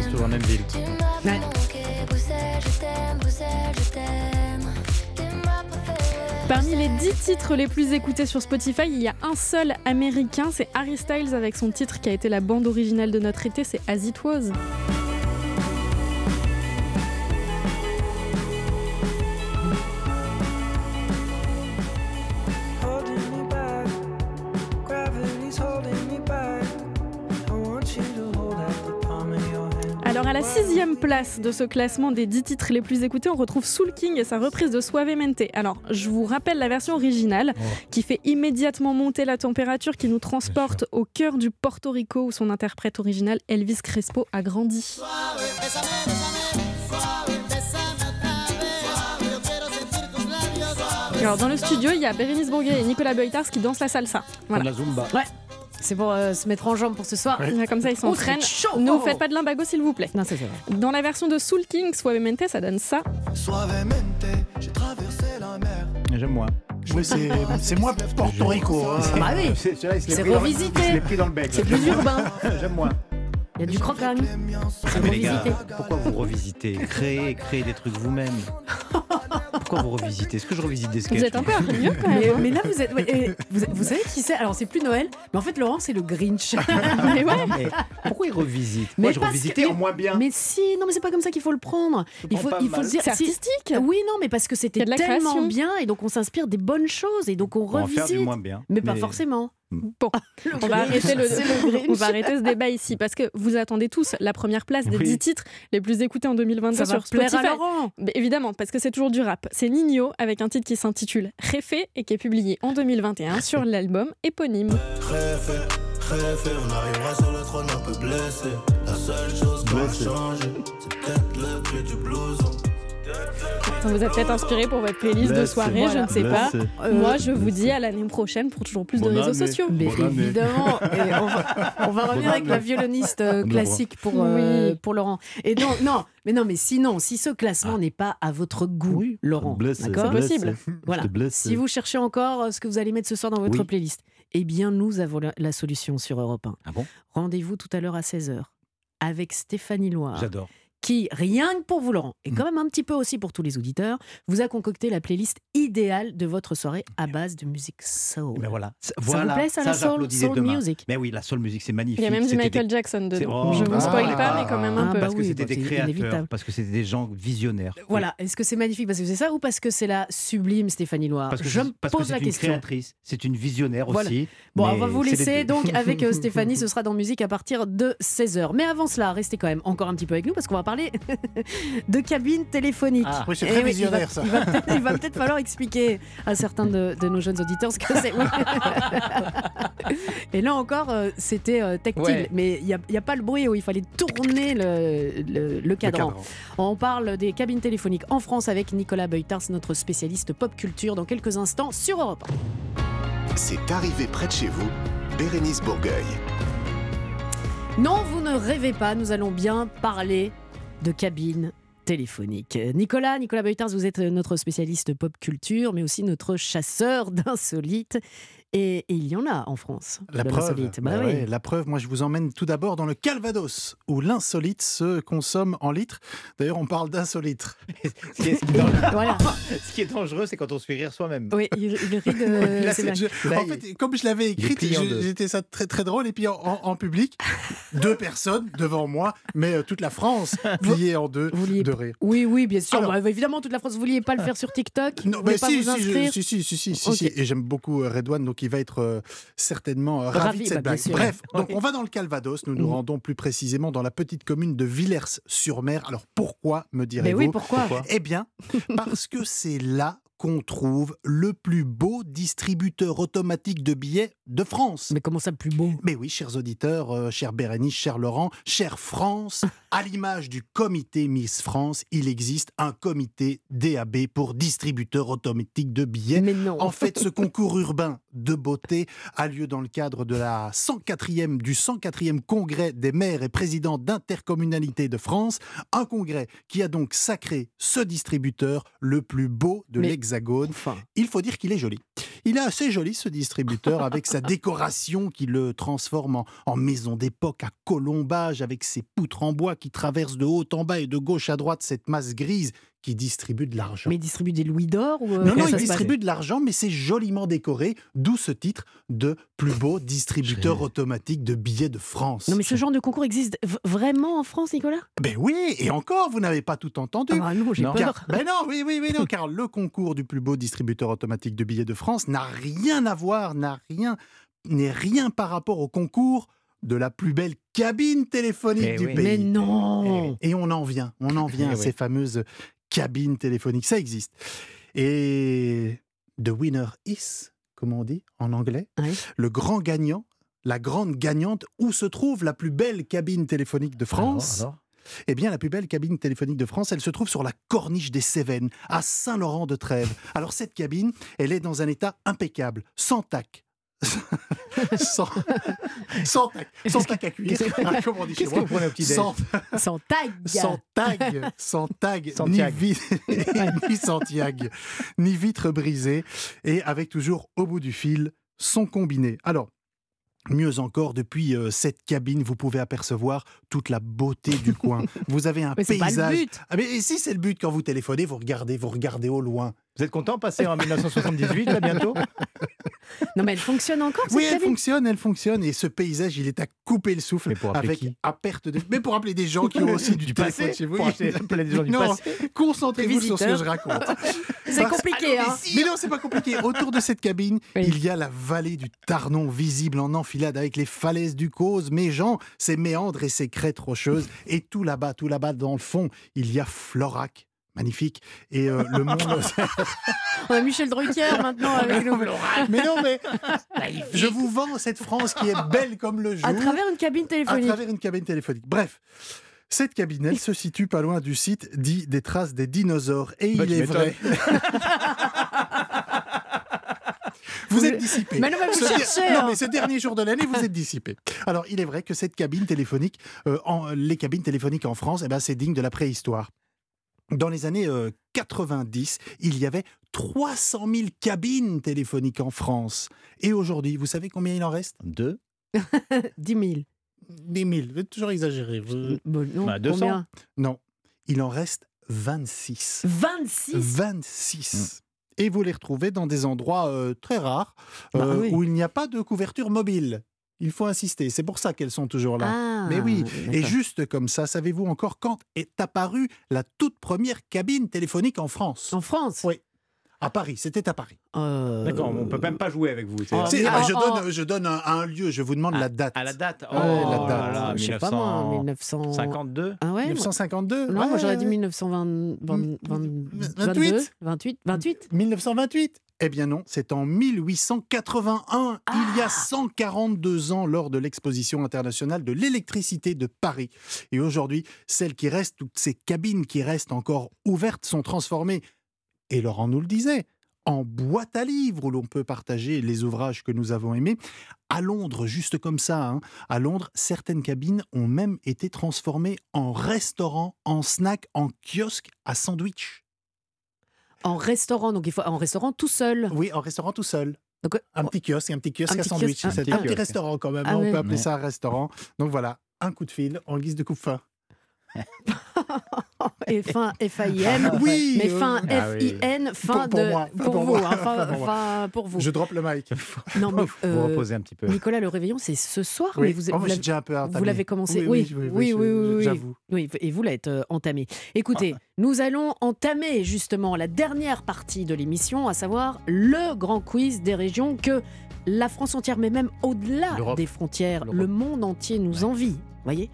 c'est toujours la même ville. Ouais. Parmi les 10 titres les plus écoutés sur Spotify, il y a un seul américain, c'est Harry Styles avec son titre qui a été la bande originale de notre été, c'est As It Was. Place de ce classement des 10 titres les plus écoutés, on retrouve Soul King et sa reprise de Suavemente. Alors je vous rappelle la version originale qui fait immédiatement monter la température, qui nous transporte au cœur du Porto Rico où son interprète original Elvis Crespo a grandi. Alors dans le studio, il y a Bérénice Bourguet et Nicolas Beutars qui dansent la salsa. Voilà. la Zumba. C'est pour euh, se mettre en jambe pour ce soir. Comme ça, ils Oh, s'entraînent. c'est chaud. Ne Oh. vous faites pas de limbago, s'il vous plaît. Non, ça c'est vrai. Dans la version de Soul King, Suavemente, ça donne ça. j'ai traversé la mer. J'aime moins. Oui, c'est c'est moi Porto Rico. hein. Bah oui, C'est C'est revisité. pris dans le bec. c'est plus urbain. J'aime moins. Il y a du croc à C'est Mais les gars, revisité. pourquoi vous revisitez Créez, créez des trucs vous-même. Pourquoi vous revisitez Est-ce que je revisite des sketchs Vous êtes un peu hargneux quand même. Mais, mais là, vous êtes. ouais, et vous, vous savez qui c'est? Alors, c'est plus Noël, mais en fait, Laurent, c'est le Grinch. (laughs) Mais ouais. Mais pourquoi ils revisitent Mais Moi, je revisitais que- en moins bien. mais si, non, mais c'est pas comme ça qu'il faut le prendre. Il faut, il faut dire. C'est artistique. Oui, non, mais parce que Il c'était tellement création. bien et donc on s'inspire des bonnes choses et donc on On va en faire du revisite. moins bien. Mais pas forcément. Bon, on va arrêter le, C'est le Grinch. on va arrêter ce débat ici parce que vous attendez tous la première place des Oui. 10 titres les plus écoutés en 2022 Ça va sur Spotify. Mais évidemment, parce que c'est toujours du rap. C'est Nino avec un titre qui s'intitule Réfé et qui est publié en 2021 (laughs) sur l'album éponyme. Réfé, réfé, on arrivera sur le trône un peu blessé. La seule chose qui va Blessé. changer, c'est peut-être le prix du blouson. Ça vous a peut-être inspiré pour votre playlist de soirée, je ne sais pas. Euh, Moi, je vous dis à l'année prochaine pour toujours plus de réseaux année. sociaux. Mais évidemment, (laughs) et on va, on va revenir avec la violoniste euh, classique pour, euh, Oui. pour Laurent. Et non, non, mais non, mais sinon, si ce classement n'est pas à votre goût, Laurent, d'accord C'est possible. (laughs) Voilà. Si vous cherchez encore ce que vous allez mettre ce soir dans votre Oui. playlist, eh bien, nous avons la, la solution sur Europe 1. Ah bon? Rendez-vous tout à l'heure à 16h avec Stéphanie Loire, J'adore. Qui, rien que pour vous, Laurent, et Mm. quand même un petit peu aussi pour tous les auditeurs, vous a concocté la playlist idéale de votre soirée à base de musique soul. Mais voilà. Ça Ça vous plaît, ça, la soul, music? Mais oui, la soul music, c'est magnifique. Il y a même du Michael des- Jackson dedans. oh, je vous ah, spoil ah, pas, mais quand même un ah, peu. Parce que oui, c'était des créateurs, inévitable. parce que c'était des gens visionnaires. Voilà, est-ce que c'est magnifique? Parce que c'est ça ou parce que c'est la sublime Stéphanie Loire? Parce que Je me parce que pose c'est la une question. créatrice, c'est une visionnaire Voilà. aussi. Bon, on va vous laisser donc avec euh, (laughs) Stéphanie, ce sera dans musique à partir de 16h. Mais avant cela, restez quand même encore un petit peu avec nous parce qu'on va parler (laughs) de cabine téléphonique. Ah. Oui, c'est Eh très il va- visionnaire, ça. Il va, peut-être- il va peut-être falloir expliquer à certains de, de nos jeunes auditeurs ce que c'est. Oui. (laughs) (laughs) Et là encore, euh, c'était euh, tactile, Ouais. mais il n'y a, il y a pas le bruit où il fallait tourner le, le- le cadran. cadran. On parle des cabines téléphoniques en France avec Nicolas Beutars, notre spécialiste pop culture, dans quelques instants sur Europe 1. C'est arrivé près de chez vous, Bérénice Bourgueil. Non, vous ne rêvez pas, nous allons bien parler de cabines téléphoniques. Nicolas, Nicolas Beutars, vous êtes notre spécialiste pop culture, mais aussi notre chasseur (laughs) d'insolites. Et, et il y en a en France. La preuve, l'insolite. Bah bah oui. ouais, la preuve, moi je vous emmène tout d'abord dans le Calvados, où l'insolite se consomme en litres. D'ailleurs, on parle d'insolite. (laughs) Ce qui est- ce qui est (laughs) Voilà. (laughs) ce qui est dangereux, c'est quand on se fait rire soi-même. Oui, il, il rit de. Là, je- Là, en fait, comme je l'avais deux. j'étais ça très très drôle. Et puis en, en- en public, deux personnes devant moi, mais euh, toute la France pliée en deux Vous vouliez- de rire. Oui, oui, bien sûr. Alors- Bah, évidemment, toute la France, vous vouliez pas le faire sur TikTok Non, mais si, vous si, si, si, si, si, si, Ok. si. Et j'aime beaucoup euh, Redouane, donc il va être euh, certainement euh, ravi, Ravi, de cette bah, blague. Bref, donc on va dans le Calvados. Nous nous Mhm. rendons plus précisément dans la petite commune de Villers-sur-Mer. Alors pourquoi, me Mais direz-vous oui, pourquoi Eh bien, parce que c'est là qu'on trouve le plus beau distributeur automatique de billets de France. Mais comment ça, plus beau? Mais oui, chers auditeurs, euh, chers Bérénice, cher Laurent, chère France, (laughs) à l'image du comité Miss France, il existe un comité DAB pour distributeur automatique de billets. Mais non. En fait, ce (laughs) concours urbain de beauté a lieu dans le cadre de la 104e, du 104e congrès des maires et présidents d'intercommunalité de France, un congrès qui a donc sacré ce distributeur le plus beau de l'Hexagone. Enfin, Il faut dire qu'il est joli. Il est assez joli ce distributeur avec sa décoration qui le transforme en, en maison d'époque à colombage avec ses poutres en bois qui traversent de haut en bas et de gauche à droite cette masse grise qui distribue de l'argent. Mais il distribue des louis d'or ou euh, Non, non, il distribue de l'argent, mais c'est joliment décoré, d'où ce titre de plus beau distributeur automatique de billets de France. Non, mais ce genre de concours existe vraiment en France, Nicolas? Ben oui, et encore, vous n'avez pas tout entendu. Ah bah non, j'ai Non. peur. Car, ben non, oui, oui, oui, non, (laughs) car le concours du plus beau distributeur automatique de billets de France n'a rien à voir, n'a rien, n'est rien par rapport au concours de la plus belle cabine téléphonique Eh du oui. pays. Mais non Et on en vient, on en vient Eh à oui. ces fameuses cabines téléphoniques, ça existe. Et the winner is, comme on dit en anglais, le grand gagnant, la grande gagnante, où se trouve la plus belle cabine téléphonique de France Alors, alors eh bien, la plus belle cabine téléphonique de France, elle se trouve sur la corniche des Cévennes, à Saint-Laurent-de-Trèves. Alors, cette cabine, elle est dans un état impeccable, sans tac. (laughs) (laughs) sans, sans tac, sans à cuire, (laughs) on dit chez moi. (laughs) tag sans tag, sans tag, Sans ni, vitre brisée, et avec toujours au bout du fil son combiné. Alors, Mieux encore, depuis euh, cette cabine, vous pouvez apercevoir toute la beauté du coin. Vous avez un Mais c'est pas le paysage. but. Ah, mais si c'est le but quand vous téléphonez, vous regardez, vous regardez au loin. Vous êtes content de passer en 1978, là, bientôt? (laughs) Non, mais elle fonctionne encore, cette Oui, elle cabine? fonctionne, elle fonctionne, et ce paysage, il est à couper le souffle Mais pour appeler avec qui? à perte de. Mais pour appeler des gens qui ont aussi (laughs) du, Du passé chez vous. Pour appeler- des gens du non, passé concentrez-vous sur ce que je visiteurs. raconte. C'est compliqué, hein Mais non, c'est pas compliqué. Autour de cette cabine, Oui. il y a la vallée du Tarnon visible en enfilade avec les falaises du Causse, Méjean, ses méandres et ses crêtes rocheuses. Et tout là-bas, tout là-bas dans le fond, il y a Florac. Magnifique. Et euh, le monde. (laughs) On a Michel Drucker maintenant avec nous. mais non, mais je vous vends cette France qui est belle comme le jour. À travers une cabine à téléphonique. travers une cabine téléphonique. Bref. Cette cabine, elle se situe pas loin du site dit des traces des dinosaures. Et Bah, il est vrai. (laughs) vous êtes dissipé. Mais non, mais vous Ce cherchez, Non, hein. mais ce dernier jour de l'année, vous êtes dissipé. Alors, il est vrai que cette cabine téléphonique, euh, en- les cabines téléphoniques en France, eh ben, c'est digne de la préhistoire. Dans les années euh, 90, il y avait 300 000 cabines téléphoniques en France. Et aujourd'hui, vous savez combien il en reste? Deux 10 000. 10 000. Vous êtes toujours exagéré. vous. Bon, non, Bah, 200. combien? Non, il en reste 26. 26 26. Et vous les retrouvez dans des endroits euh, très rares Bah euh, oui. où il n'y a pas de couverture mobile. Il faut insister. C'est pour ça qu'elles sont toujours là. Ah, Mais oui, et juste comme ça, savez-vous encore quand est apparue la toute première cabine téléphonique en France? En France? Oui. À Paris, c'était à Paris. Euh, D'accord, on peut même pas jouer avec vous. Oh, mais- ah, je, oh, donne, je donne un, un lieu, je vous demande la date. À la date Oh Ouais, la là date. là, je sais pas moi, 1900... 1952 Ah ouais moi- 1952 Non, moi Ouais, j'aurais dit ouais. 1920... 20, 20, 28. 22, 28 28 1928 Eh bien non, c'est en 1881, il y a Ah. 142 ans, lors de l'exposition internationale de l'électricité de Paris. Et aujourd'hui, celles qui restent, toutes ces cabines qui restent encore ouvertes, sont transformées, et Laurent nous le disait, en boîte à livres où l'on peut partager les ouvrages que nous avons aimés. À Londres, juste comme ça, hein, à Londres, certaines cabines ont même été transformées en restaurant, en snack, en kiosque à sandwich. En restaurant, donc il faut en restaurant tout seul. Oui, en restaurant tout seul. Donc, euh, Un petit kiosque, un petit kiosque Un à petit sandwich. kiosque, un C'est petit un petit kiosque. restaurant quand même. Ah on peut appeler Ouais. ça un restaurant. Donc voilà, un coup de fil en guise de coup (laughs) fin. et fin F-A-I-N. (laughs) Oui, Mais euh, fin Ah oui. F-I-N, fin Pour- pour de. moi, pour pour vous, moi, hein, fin, fin pour fin vous. Je drop le mic. (laughs) Non, mais. Vous euh, reposez un petit peu. Nicolas, le réveillon, c'est ce soir, mais Oui. vous, Oh, vous j'ai l'avez- déjà un peu entamé. l'avez commencé. Oui, Oui, oui, oui, je- oui, oui, oui. J'avoue. Oui, et vous l'êtes euh, entamé. Écoutez, nous allons entamer justement la dernière partie de l'émission, à savoir le grand quiz des régions que la France entière, mais même au-delà des frontières, le monde entier nous envie. Voyez?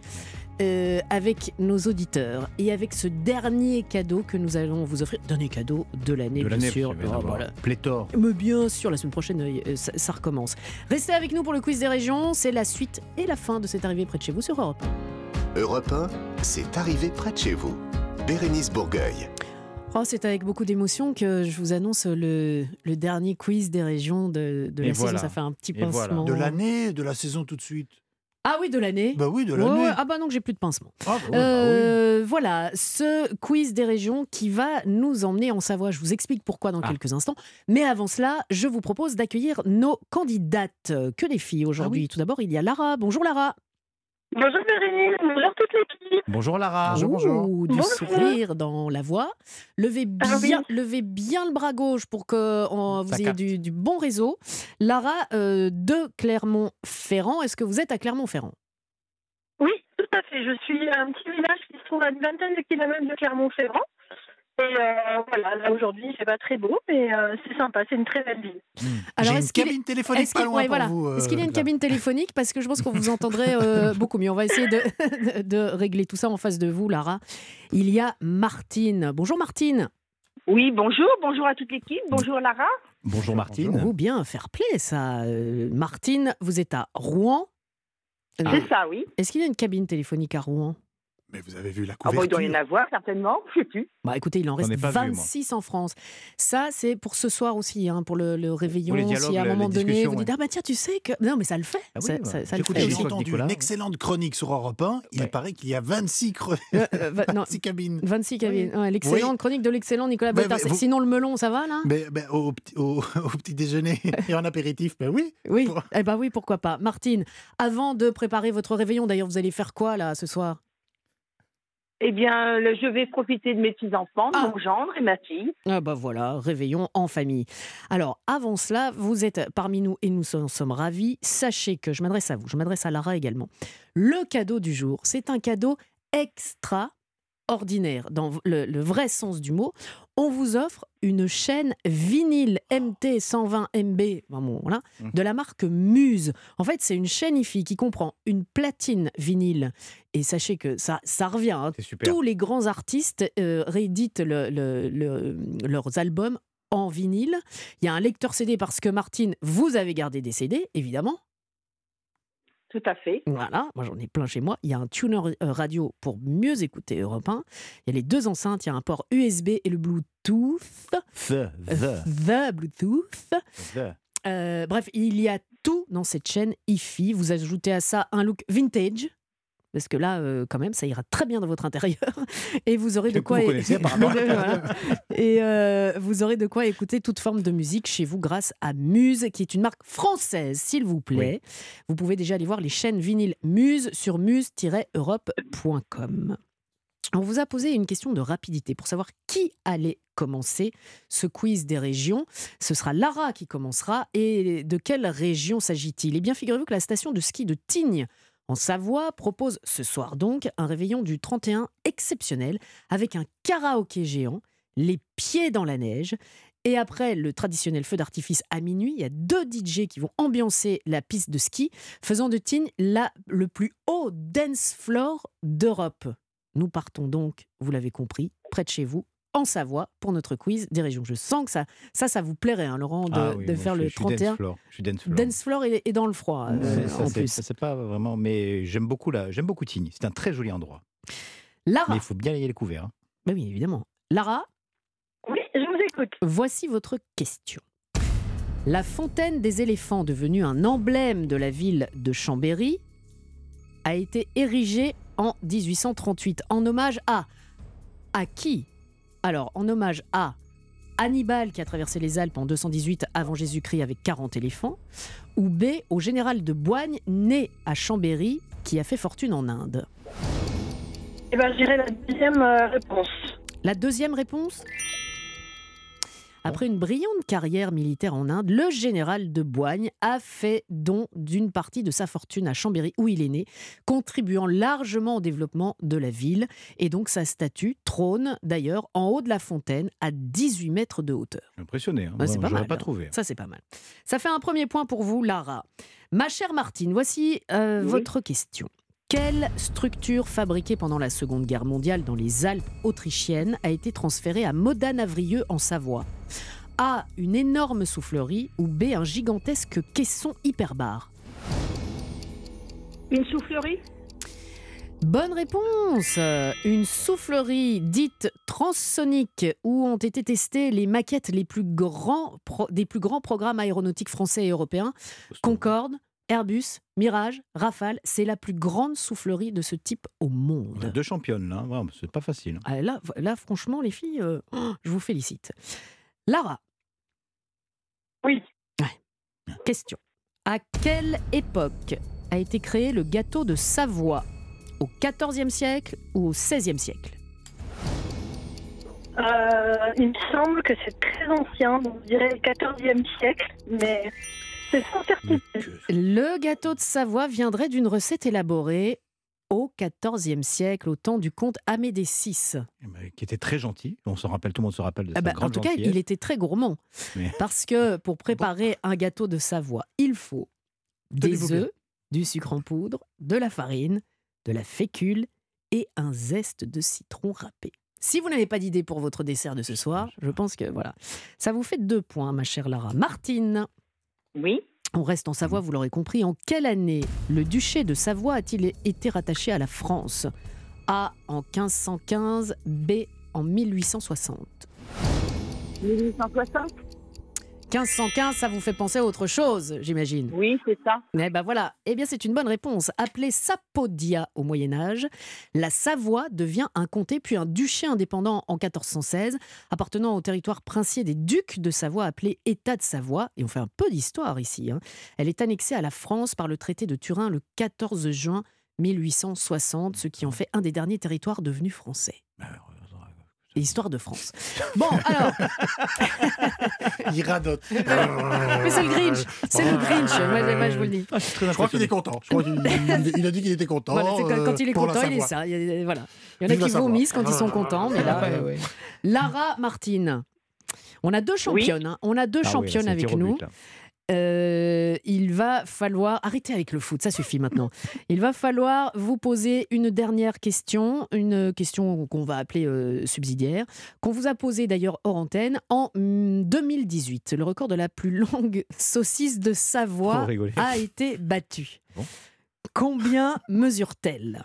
Euh, avec nos auditeurs et avec ce dernier cadeau que nous allons vous offrir, dernier cadeau de l'année, de bien sûr. Oh, voilà. Pléthore. Mais bien sûr, la semaine prochaine, euh, ça, ça recommence. Restez avec nous pour le quiz des régions. C'est la suite et la fin de cette arrivée près de chez vous sur Europe. 1. Europe 1, c'est arrivé près de chez vous. Bérénice Bourgueil. Oh, c'est avec beaucoup d'émotion que je vous annonce le, le dernier quiz des régions de, de la voilà. saison. Ça fait un petit Et voilà. pincement. De l'année, de la saison tout de suite. Ah oui, de l'année. Bah oui, de l'année. ouais. Ah bah non, j'ai plus de pincement. Ah, bah bah oui. Euh, Voilà, ce quiz des régions qui va nous emmener en Savoie. Je vous explique pourquoi dans Ah. quelques instants. Mais avant cela, je vous propose d'accueillir nos candidates. Que des filles aujourd'hui. Ah oui. Tout d'abord, il y a Lara. Bonjour Lara. Bonjour Bérénice, bonjour toute l'équipe. Bonjour Lara. Bonjour, bonjour. Ouh, du Bonjour. sourire dans la voix. Levez Ah oui. bien, levez bien le bras gauche pour que on- vous ayez du bon réseau. Lara euh, de Clermont-Ferrand. Est-ce que vous êtes à Clermont-Ferrand? Oui, tout à fait. Je suis à un petit village qui se trouve à une vingtaine de kilomètres de Clermont-Ferrand. Et euh, voilà, là aujourd'hui, c'est pas très beau, mais euh, c'est sympa, c'est une très belle ville. Alors, J'ai est-ce une qu'il cabine téléphonique Est-ce pas qu'il loin ouais, pour voilà. vous. Est-ce qu'il y a euh, une cabine téléphonique? Parce que je pense qu'on vous entendrait euh, (laughs) beaucoup mieux. On va essayer (laughs) de, régler tout ça en face de vous, Lara. Il y a Martine. Bonjour Martine. Oui, bonjour, bonjour à toute l'équipe, bonjour Lara. Bonjour Martine. Vous bien, fair play ça. Euh, Martine, vous êtes à Rouen. Euh, C'est ça, oui. Est-ce qu'il y a une cabine téléphonique à Rouen? Mais vous avez vu la Ah bon, il couverture. doit y en avoir certainement, je sais plus. Bah écoutez, il en reste ai pas vu, moi. 26 en France. Ça, c'est pour ce soir aussi, hein, pour le, le réveillon. Pour les dialogues, si à un moment donné, vous dites ouais. Ah bah tiens, tu sais que. Non, mais ça le fait. Ah oui, ça, bah, ça- ça le j'écoute fait les J'ai entendu Nicolas. une excellente chronique sur Europe 1. Il Ouais. paraît qu'il y a 26, cre- Euh, euh, 26 (laughs) cabines. 26 cabines. Ouais, L'excellente chronique de l'excellent Nicolas Bah, bah, vous- Sinon, le melon, ça va là? Mais, au, petit- au- (laughs) au petit déjeuner (laughs) et en apéritif, ben oui. Oui, Pour- eh ben oui, pourquoi pas. Martine, avant de préparer votre réveillon, d'ailleurs, vous allez faire quoi là ce soir? Eh bien, je vais profiter de mes petits-enfants, de Ah. mon gendre et ma fille. Ah bah voilà, réveillon en famille. Alors, avant cela, vous êtes parmi nous et nous en sommes ravis. Sachez que je m'adresse à vous, je m'adresse à Lara également. Le cadeau du jour, c'est un cadeau extra ordinaire, dans le, le vrai sens du mot. On vous offre une chaîne vinyle MT 120 MB bon, voilà, Mhm. de la marque Muse. En fait, c'est une chaîne IFI qui comprend une platine vinyle. Et sachez que ça, ça revient. hein, tous les grands artistes euh, rééditent le- le- le- leurs albums en vinyle. Il y a un lecteur CD parce que Martine, vous avez gardé des CD, évidemment. Tout à fait. Voilà, moi j'en ai plein chez moi. Il y a un tuner euh, radio pour mieux écouter Europe 1. Il y a les deux enceintes, il y a un port USB et le Bluetooth. The, the, The Bluetooth. the. Euh, bref, il y a tout dans cette chaîne IFI. Vous ajoutez à ça un look vintage. Parce que là, euh, quand même, ça ira très bien dans votre intérieur. (laughs) Et vous aurez de Que quoi. vous connaissez (laughs) apparemment. Voilà. Et euh, vous aurez de quoi écouter toute forme de musique chez vous grâce à Muse, qui est une marque française, s'il vous plaît. Vous pouvez déjà aller voir les chaînes vinyles Muse sur muse-europe.com. On vous a posé une question de rapidité pour savoir qui allait commencer ce quiz des régions. Ce sera Lara qui commencera. Et de quelle région s'agit-il? Eh bien, figurez-vous que la station de ski de Tignes, en Savoie, propose ce soir donc un réveillon du 31 exceptionnel avec un karaoké géant, les pieds dans la neige. Et après le traditionnel feu d'artifice à minuit, il y a deux DJ qui vont ambiancer la piste de ski, faisant de Tignes la, le plus haut dance floor d'Europe. Nous partons donc, vous l'avez compris, près de chez vous, en Savoie, pour notre quiz des régions. Je sens que ça, ça, ça vous plairait, hein, Laurent, de, Ah oui, de moi, faire je, le je suis 31. Dance floor. Je suis dance floor. Dance floor et, et dans le froid, euh, C'est- ça, en c'est- plus. ça, c'est pas vraiment, mais j'aime beaucoup là, j'aime beaucoup Tignes. C'est un très joli endroit. Lara, Mais il faut bien y aller couvert. hein. Oui, évidemment. Lara, Oui, je vous écoute. voici votre question. La fontaine des éléphants, devenue un emblème de la ville de Chambéry, a été érigée en 1838 en hommage à à qui? Alors, en hommage à Hannibal qui a traversé les Alpes en 218 avant Jésus-Christ avec 40 éléphants, ou B au général de Boigne né à Chambéry qui a fait fortune en Inde. Eh ben, je dirais la deuxième euh, réponse. La deuxième réponse? Après une brillante carrière militaire en Inde, le général de Boigne a fait don d'une partie de sa fortune à Chambéry, où il est né, contribuant largement au développement de la ville. Et donc sa statue trône d'ailleurs en haut de la fontaine à 18 mètres de hauteur. Impressionné. Hein. Bah, c'est pas J'aurais mal, pas hein. trouvé. Ça, c'est pas mal. Ça fait un premier point pour vous, Lara. Ma chère Martine, voici euh, Oui. votre question. Quelle structure fabriquée pendant la Seconde Guerre mondiale dans les Alpes autrichiennes a été transférée à Modane-Avrieux en Savoie? A. Une énorme soufflerie ou B. Un gigantesque caisson hyperbare? Une soufflerie? Bonne réponse Une soufflerie dite transsonique où ont été testées les maquettes les plus grands pro- des plus grands programmes aéronautiques français et européens. Concorde, Airbus, Mirage, Rafale, c'est la plus grande soufflerie de ce type au On a monde. deux championnes là. C'est pas facile. Ah, là, là, franchement, les filles, euh, oh, je vous félicite. Lara, Oui. question. À quelle époque a été créé le gâteau de Savoie? Au 14e siècle ou au 16e siècle? Euh, il me semble que c'est très ancien, donc je dirais le 14e siècle, mais c'est sans certitude. Le gâteau de Savoie viendrait d'une recette élaborée au XIVe siècle, au temps du comte Amédée VI. Eh ben, Qui était très gentil. On se rappelle, tout le monde se rappelle de Ah sa bah, en tout cas, il était très gourmand. Mais- Parce que pour préparer un gâteau de Savoie, il faut des œufs, du sucre en poudre, de la farine, de la fécule et un zeste de citron râpé. Si vous n'avez pas d'idée pour votre dessert de ce soir, je pense que voilà, ça vous fait deux points, ma chère Lara. Martine, Oui. on reste en Savoie, vous l'aurez compris. En quelle année le duché de Savoie a-t-il été rattaché à la France? A en 1515, B en 1860. 1860 1515, ça vous fait penser à autre chose, j'imagine. Oui, c'est ça. Eh ben voilà, eh bien c'est une bonne réponse. Appelée Sapodia au Moyen Âge, la Savoie devient un comté puis un duché indépendant en 1416, appartenant au territoire princier des ducs de Savoie appelé État de Savoie. Et on fait un peu d'histoire ici. hein. Elle est annexée à la France par le traité de Turin le 14 juin 1860, ce qui en fait un des derniers territoires devenus français. Et Histoire de France. Bon, alors, (laughs) Il radote. mais c'est le Grinch, c'est le Grinch, moi, moi, je vous le dis. Je crois qu'il est content. Je crois qu'il il- il a dit qu'il était content. Voilà, quand, quand il est euh, content, il est ça. Il y a, voilà. il y en a qui vomissent quand ils sont contents, mais là, Ouais, euh, ouais. Lara Martine. On a deux championnes. hein. On a deux Ah championnes avec nous. but. Euh, il va falloir arrêter avec le foot, ça suffit maintenant. (laughs) Il va falloir vous poser une dernière question, une question qu'on va appeler euh, subsidiaire, qu'on vous a posée d'ailleurs hors antenne en mm, 2018. Le record de la plus longue (laughs) saucisse de Savoie a été battu. Bon. Combien mesure-t-elle?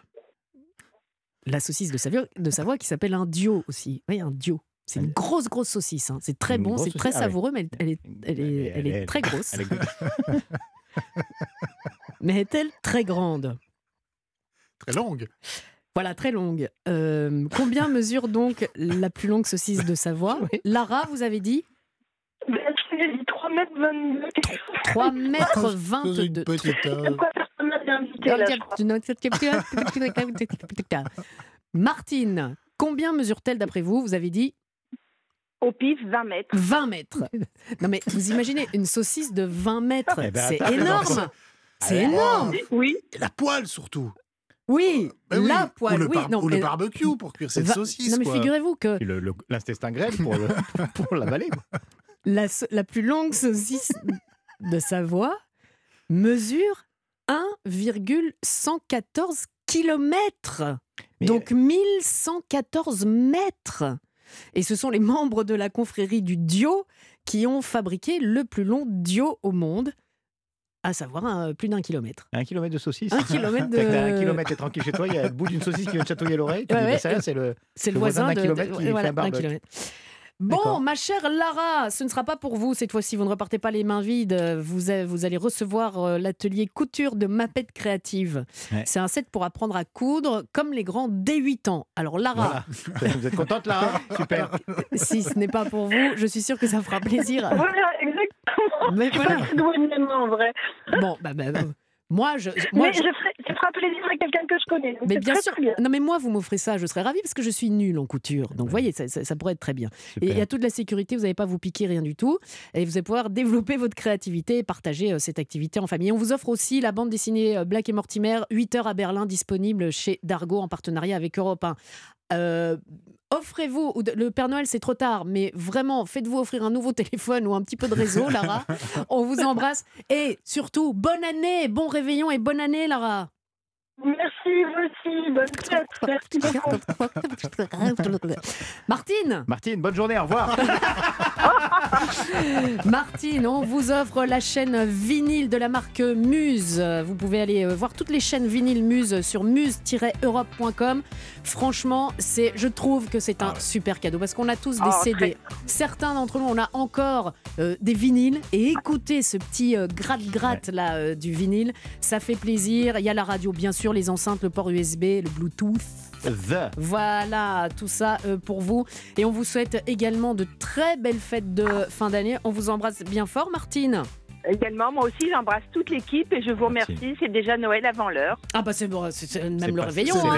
La saucisse de Savoie, de Savoie qui s'appelle un dio aussi. Oui, un dio. C'est une grosse, grosse saucisse. hein. C'est très Une bon, c'est très. Ah savoureux, mais elle, elle est, elle est, elle est très grosse. elle est- Mais est-elle très grande Très longue. Voilà, très longue. Euh, combien mesure donc la plus longue saucisse de Savoie Lara, vous avez dit Ben, j'ai dit 3 mètres 22. 3 mètres C'est 22. une petite. euh, Pourquoi personne m'a bien invité là, je crois. Martine, combien mesure-t-elle d'après vous Vous avez dit Au pif, 20 mètres. 20 mètres. Non mais vous imaginez une saucisse de 20 mètres, Eh ben, c'est énorme. C'est Allez. énorme. Oui. Et la poêle surtout. Oui, Ben oui. la Ou poêle. le, oui, non, ou le barbecue pour cuire cette Va- saucisse. Non mais figurez-vous que L'intestin grêle pour, le- (laughs) pour l'avaler. la, la plus longue saucisse de Savoie mesure 1,114 km. Mais- Donc 1114 mètres. Et ce sont les membres de la confrérie du Dio qui ont fabriqué le plus long Dio au monde, à savoir un- plus d'un kilomètre. Un kilomètre de saucisse. Un kilomètre (laughs) de- un kilomètre, t'es tranquille chez toi, il y a le bout d'une saucisse qui vient de chatouiller l'oreille. Ouais, bah, ouais. ça, c'est le. C'est le, Le voisin voisin d'un de, kilomètre de- qui fait voilà, un d'un barbecue. kilomètre. Bon, ma chère Lara, ce ne sera pas pour vous cette fois-ci. Vous ne repartez pas les mains vides. Vous, a- vous allez recevoir euh, l'atelier couture de Mapette Créative. Ouais. C'est un set pour apprendre à coudre comme les grands dès 8 ans. Alors Lara, Voilà. Vous êtes contente là hein (laughs) Super. si ce n'est pas pour vous, je suis sûre que ça fera plaisir. (laughs) Voilà, exactement. Mais Je suis voilà. mes mains, en vrai. Bon, bah, bah, bah, moi, je, moi, mais je- je ferai, plaisir à quelqu'un que je connais. donc mais bien très, sûr. très bien. Non, mais moi, vous m'offrez ça, je serais ravie parce que je suis nulle en couture. Donc, vous voyez, ça, ça- ça pourrait être très bien. Et il y a toute la sécurité, vous n'allez pas vous piquer rien du tout. Et vous allez pouvoir développer votre créativité et partager euh, cette activité en famille. On vous offre aussi la bande dessinée euh, Black et Mortimer, 8 heures à Berlin, disponible chez Dargo en partenariat avec Europe 1. Euh, Offrez-vous, le Père Noël c'est trop tard, mais vraiment faites-vous offrir un nouveau (laughs) téléphone ou un petit peu de réseau, Lara. On vous embrasse et surtout bonne année, bon réveillon et bonne année, Lara. Merci, aussi. Bonne fête. Merci beaucoup. (laughs) Martine, Martine, bonne journée, au revoir. (laughs) Martine, on vous offre la chaîne vinyle de la marque Muse. Vous pouvez aller euh, voir toutes les chaînes vinyle Muse sur muse-europe.com. Franchement, c'est, je trouve que c'est un super cadeau parce qu'on a tous des Oh, CD. Certains d'entre nous, on a encore euh, des vinyles et écoutez ce petit euh, gratte-gratte là euh, du vinyle, ça fait plaisir. Il y a la radio, bien sûr, les enceintes, le port USB, le Bluetooth. The. Voilà, tout ça euh, pour vous. Et on vous souhaite également de très belles fêtes de fin d'année. On vous embrasse bien fort, Martine. Également, moi aussi, j'embrasse toute l'équipe et je vous Merci. remercie. C'est déjà Noël avant l'heure. Ah bah c'est bon, c'est- même C'est le réveillon. c'est hein.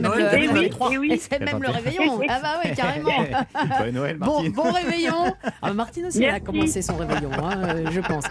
même le- oui, 23. oui. Et c'est même le pas- réveillon. Ah bah oui, carrément. (laughs) Noël, Bon, Martine. bon réveillon. Ah, Martine aussi, elle a commencé son réveillon, hein, euh, je pense.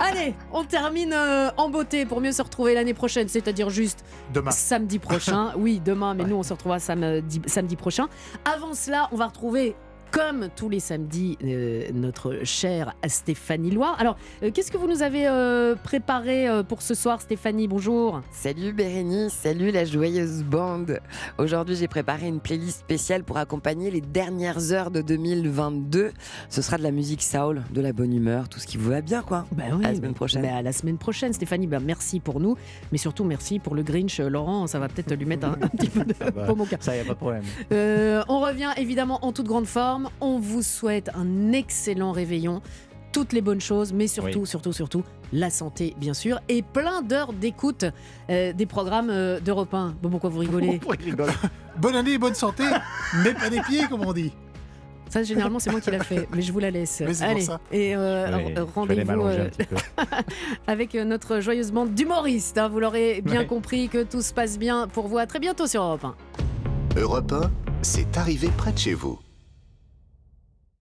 Allez, on termine euh, en beauté pour mieux se retrouver l'année prochaine, c'est-à-dire juste Demain. samedi prochain. (laughs) Oui, demain, mais nous, on se retrouvera samedi, samedi prochain. Avant cela, on va retrouver. Comme tous les samedis, euh, notre chère Stéphanie Loire. Alors, euh, qu'est-ce que vous nous avez euh, préparé euh, pour ce soir, Stéphanie? Bonjour. Salut Bérénice, salut la joyeuse bande. Aujourd'hui, j'ai préparé une playlist spéciale pour accompagner les dernières heures de 2022. Ce sera de la musique soul, de la bonne humeur, tout ce qui vous va bien, quoi. Ben oui, À la semaine prochaine. ben à la semaine prochaine, Stéphanie. Ben merci pour nous, mais surtout merci pour le Grinch, Laurent. Ça va peut-être lui mettre un, un petit peu de Ça va. baume au cœur. Ça, y a pas de problème. Euh, on revient évidemment en toute grande forme. On vous souhaite un excellent réveillon, toutes les bonnes choses, mais surtout, Oui. surtout, surtout, la santé, bien sûr, et plein d'heures d'écoute euh, des programmes euh, d'Europe 1. Bon, pourquoi vous rigolez (laughs) Pourquoi (laughs) Bonne année, bonne santé, mais pas des pieds, comme on dit. Ça, généralement, c'est moi qui l'a fait, mais je vous la laisse. Mais pour Allez, ça. et euh, rendez-vous euh, (laughs) avec notre joyeuse bande d'humoristes. hein. Vous l'aurez bien Ouais. compris que tout se passe bien pour vous. À très bientôt sur Europe 1. Europe 1, c'est arrivé près de chez vous.